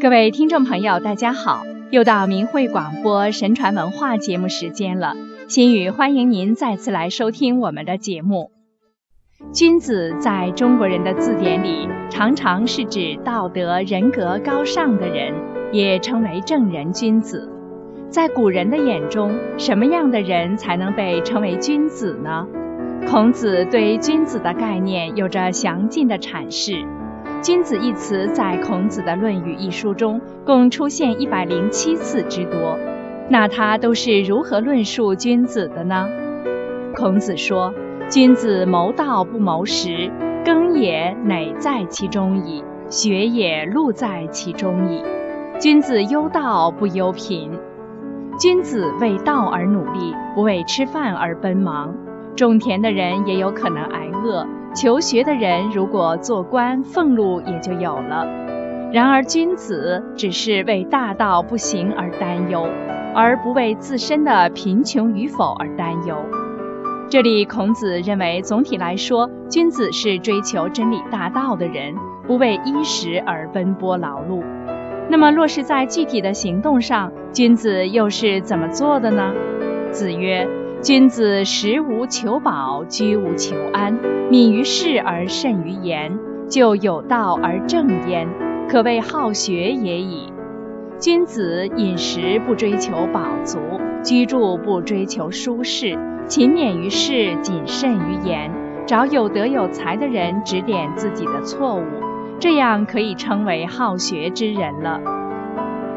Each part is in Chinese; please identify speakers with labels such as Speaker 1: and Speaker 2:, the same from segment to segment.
Speaker 1: 各位听众朋友，大家好！又到明慧广播神传文化节目时间了，心语欢迎您再次来收听我们的节目。君子在中国人的字典里，常常是指道德人格高尚的人，也称为正人君子。在古人的眼中，什么样的人才能被称为君子呢？孔子对君子的概念有着详尽的阐释。君子一词在孔子的《论语》一书中共出现一百零七次之多，那他都是如何论述君子的呢？孔子说：“君子谋道不谋食，耕也馁在其中矣，学也禄在其中矣。君子忧道不忧贫，君子为道而努力，不为吃饭而奔忙。种田的人也有可能挨饿。”求学的人如果做官，俸禄也就有了。然而君子只是为大道不行而担忧，而不为自身的贫穷与否而担忧。这里孔子认为，总体来说，君子是追求真理大道的人，不为衣食而奔波劳碌。那么落实在具体的行动上，君子又是怎么做的呢？子曰。君子食无求饱，居无求安，敏于事而慎于言，就有道而正焉，可谓好学也已。君子饮食不追求饱足，居住不追求舒适，勤勉于事，谨慎于言，找有德有才的人指点自己的错误，这样可以称为好学之人了。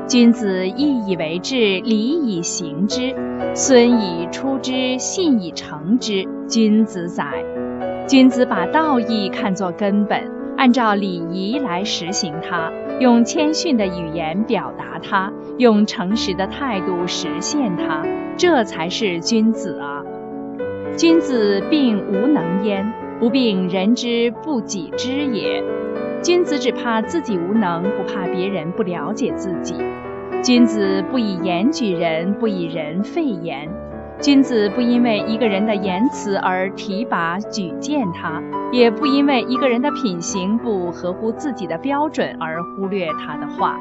Speaker 1: 君子义以为质，礼以行之。孙以出之，信以成之，君子宰。君子把道义看作根本，按照礼仪来实行它，用谦逊的语言表达它，用诚实的态度实现它，这才是君子啊！君子并无能焉，不病人之不己知也。君子只怕自己无能，不怕别人不了解自己。君子不以言举人，不以人废言。君子不因为一个人的言辞而提拔举荐他，也不因为一个人的品行不合乎自己的标准而忽略他的话。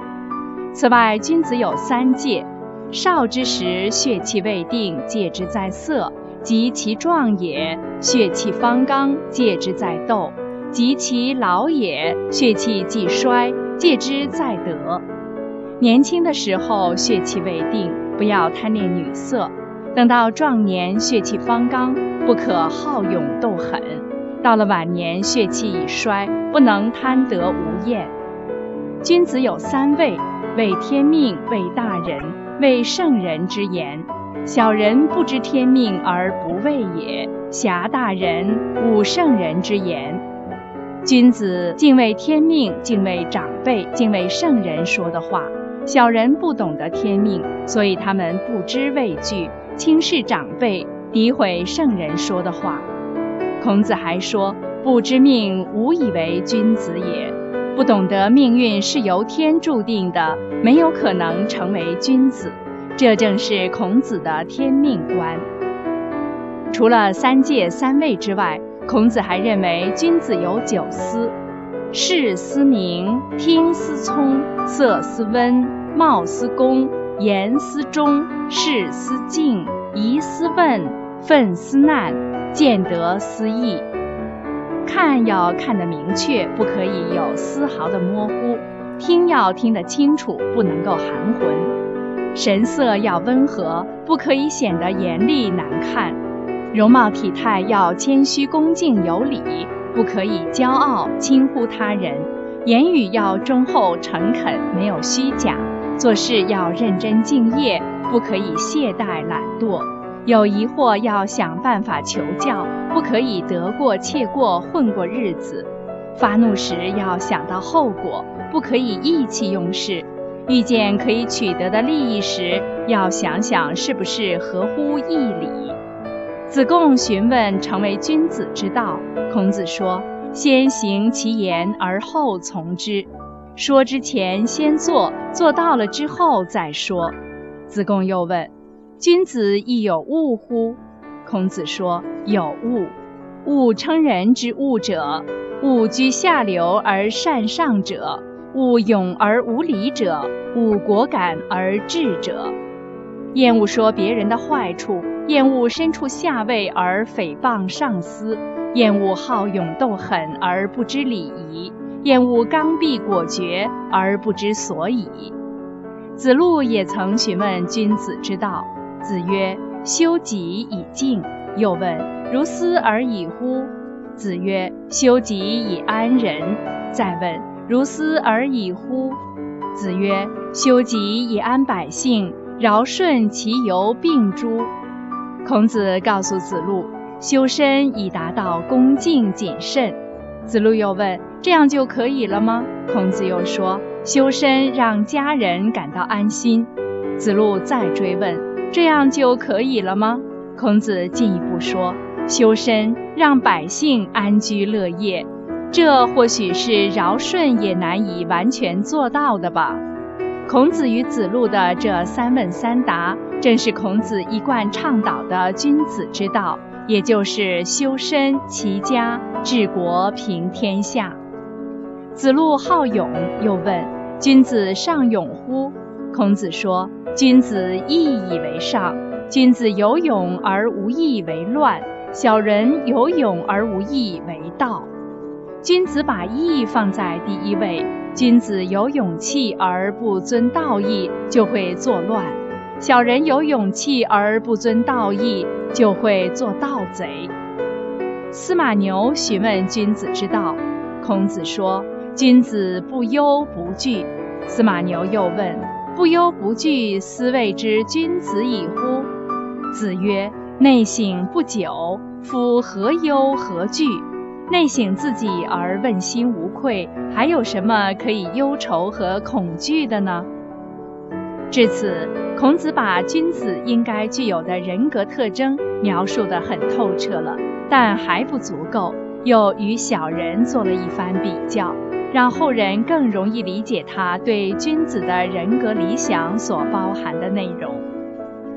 Speaker 1: 此外，君子有三戒：少之时，血气未定，戒之在色；及其壮也，血气方刚，戒之在斗。及其老也，血气既衰，戒之在德。年轻的时候血气未定，不要贪恋女色；等到壮年血气方刚，不可好勇斗狠；到了晚年血气已衰，不能贪得无厌。君子有三畏：畏天命，畏大人，畏圣人之言。小人不知天命而不畏也，侠大人，侮圣人之言。君子敬畏天命，敬畏长辈，敬畏圣人说的话。小人不懂得天命，所以他们不知畏惧，轻视长辈，诋毁圣人说的话。孔子还说：“不知命，无以为君子也。”不懂得命运是由天注定的，没有可能成为君子。这正是孔子的天命观。除了三戒三畏之外，孔子还认为君子有九思：视思明，听思聪，色思温，貌思恭，言思忠，事思敬，疑思问，愤思难，见得思义。看要看得明确，不可以有丝毫的模糊；听要听得清楚，不能够含混；神色要温和，不可以显得严厉难看。容貌体态要谦虚恭敬有礼，不可以骄傲轻忽他人；言语要忠厚诚恳，没有虚假；做事要认真敬业，不可以懈怠懒惰；有疑惑要想办法求教，不可以得过且过混过日子；发怒时要想到后果，不可以意气用事；遇见可以取得的利益时，要想想是不是合乎义理。子贡询问成为君子之道，孔子说：“先行其言而后从之。说之前先做，做到了之后再说。”子贡又问：“君子亦有恶乎？”孔子说：“有恶。恶称人之恶者，恶居下流而善上者，恶勇而无礼者，务果敢而智者。厌恶说别人的坏处，厌恶身处下位而诽谤上司，厌恶好勇斗狠而不知礼仪，厌恶刚愎果决而不知所以。子路也曾询问君子之道，子曰：“修己以敬。”又问：“如斯而已乎？”子曰：“修己以安人。”再问：“如斯而已乎？”子曰：“修己以安百姓。”尧舜其犹并诸。孔子告诉子路，修身以达到恭敬谨慎。子路又问：这样就可以了吗？孔子又说：修身让家人感到安心。子路再追问：这样就可以了吗？孔子进一步说：修身让百姓安居乐业。这或许是尧舜也难以完全做到的吧。孔子与子路的这三问三答，正是孔子一贯倡导的君子之道，也就是修身齐家治国平天下。子路好勇，又问：“君子尚勇乎？”孔子说：“君子义以为上。君子有勇而无义为乱，小人有勇而无义为道。君子把义放在第一位。”君子有勇气而不遵道义，就会作乱；小人有勇气而不遵道义，就会做盗贼。司马牛询问君子之道，孔子说：“君子不忧不惧。”司马牛又问：“不忧不惧，斯谓之君子矣乎？”子曰：“内省不久，夫何忧何惧？”内省自己而问心无愧，还有什么可以忧愁和恐惧的呢？至此，孔子把君子应该具有的人格特征描述得很透彻了，但还不足够，又与小人做了一番比较，让后人更容易理解他对君子的人格理想所包含的内容。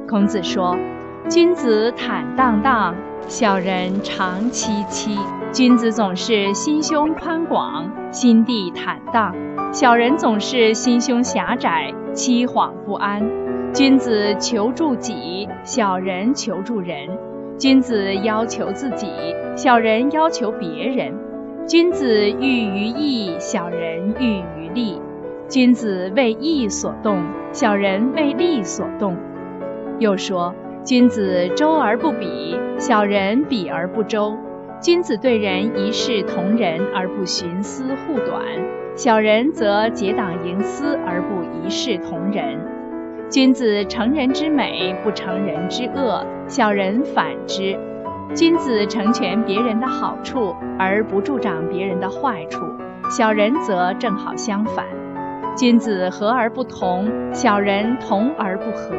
Speaker 1: 孔子说：“君子坦荡荡，小人常戚戚。”君子总是心胸宽广、心地坦荡；小人总是心胸狭窄、凄惶不安。君子求助己，小人求助人；君子要求自己，小人要求别人；君子喻于义，小人喻于利；君子为义所动，小人为利所动。又说：君子周而不比，小人比而不周。君子对人一视同仁而不徇私护短，小人则结党营私而不一视同仁。君子成人之美，不成人之恶，小人反之。君子成全别人的好处而不助长别人的坏处，小人则正好相反。君子和而不同，小人同而不和。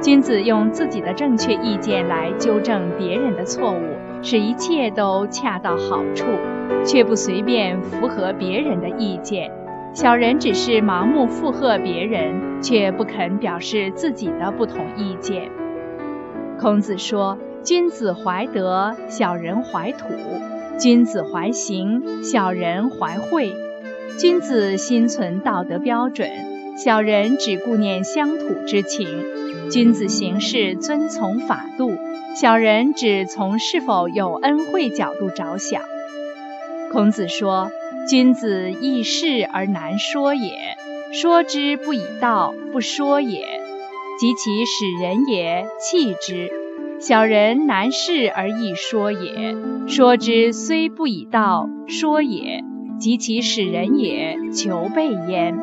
Speaker 1: 君子用自己的正确意见来纠正别人的错误，使一切都恰到好处，却不随便符合别人的意见。小人只是盲目附和别人，却不肯表示自己的不同意见。孔子说：“君子怀德，小人怀土；君子怀行，小人怀惠。君子心存道德标准，小人只顾念乡土之情。”君子行事遵从法度，小人只从是否有恩惠角度着想。孔子说：“君子易事而难说也，说之不以道，不说也，及其使人也，弃之。小人难事而易说也，说之虽不以道，说也，及其使人也，求备焉。”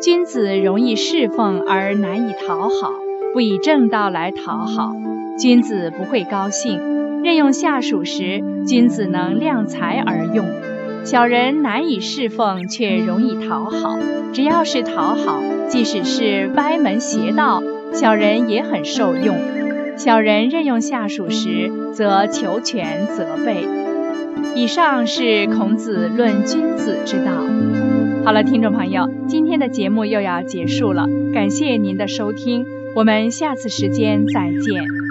Speaker 1: 君子容易侍奉而难以讨好，不以正道来讨好，君子不会高兴。任用下属时，君子能量才而用。小人难以侍奉，却容易讨好。只要是讨好，即使是歪门邪道，小人也很受用。小人任用下属时，则求全责备。以上是孔子论君子之道。好了，听众朋友，今天的节目又要结束了，感谢您的收听，我们下次时间再见。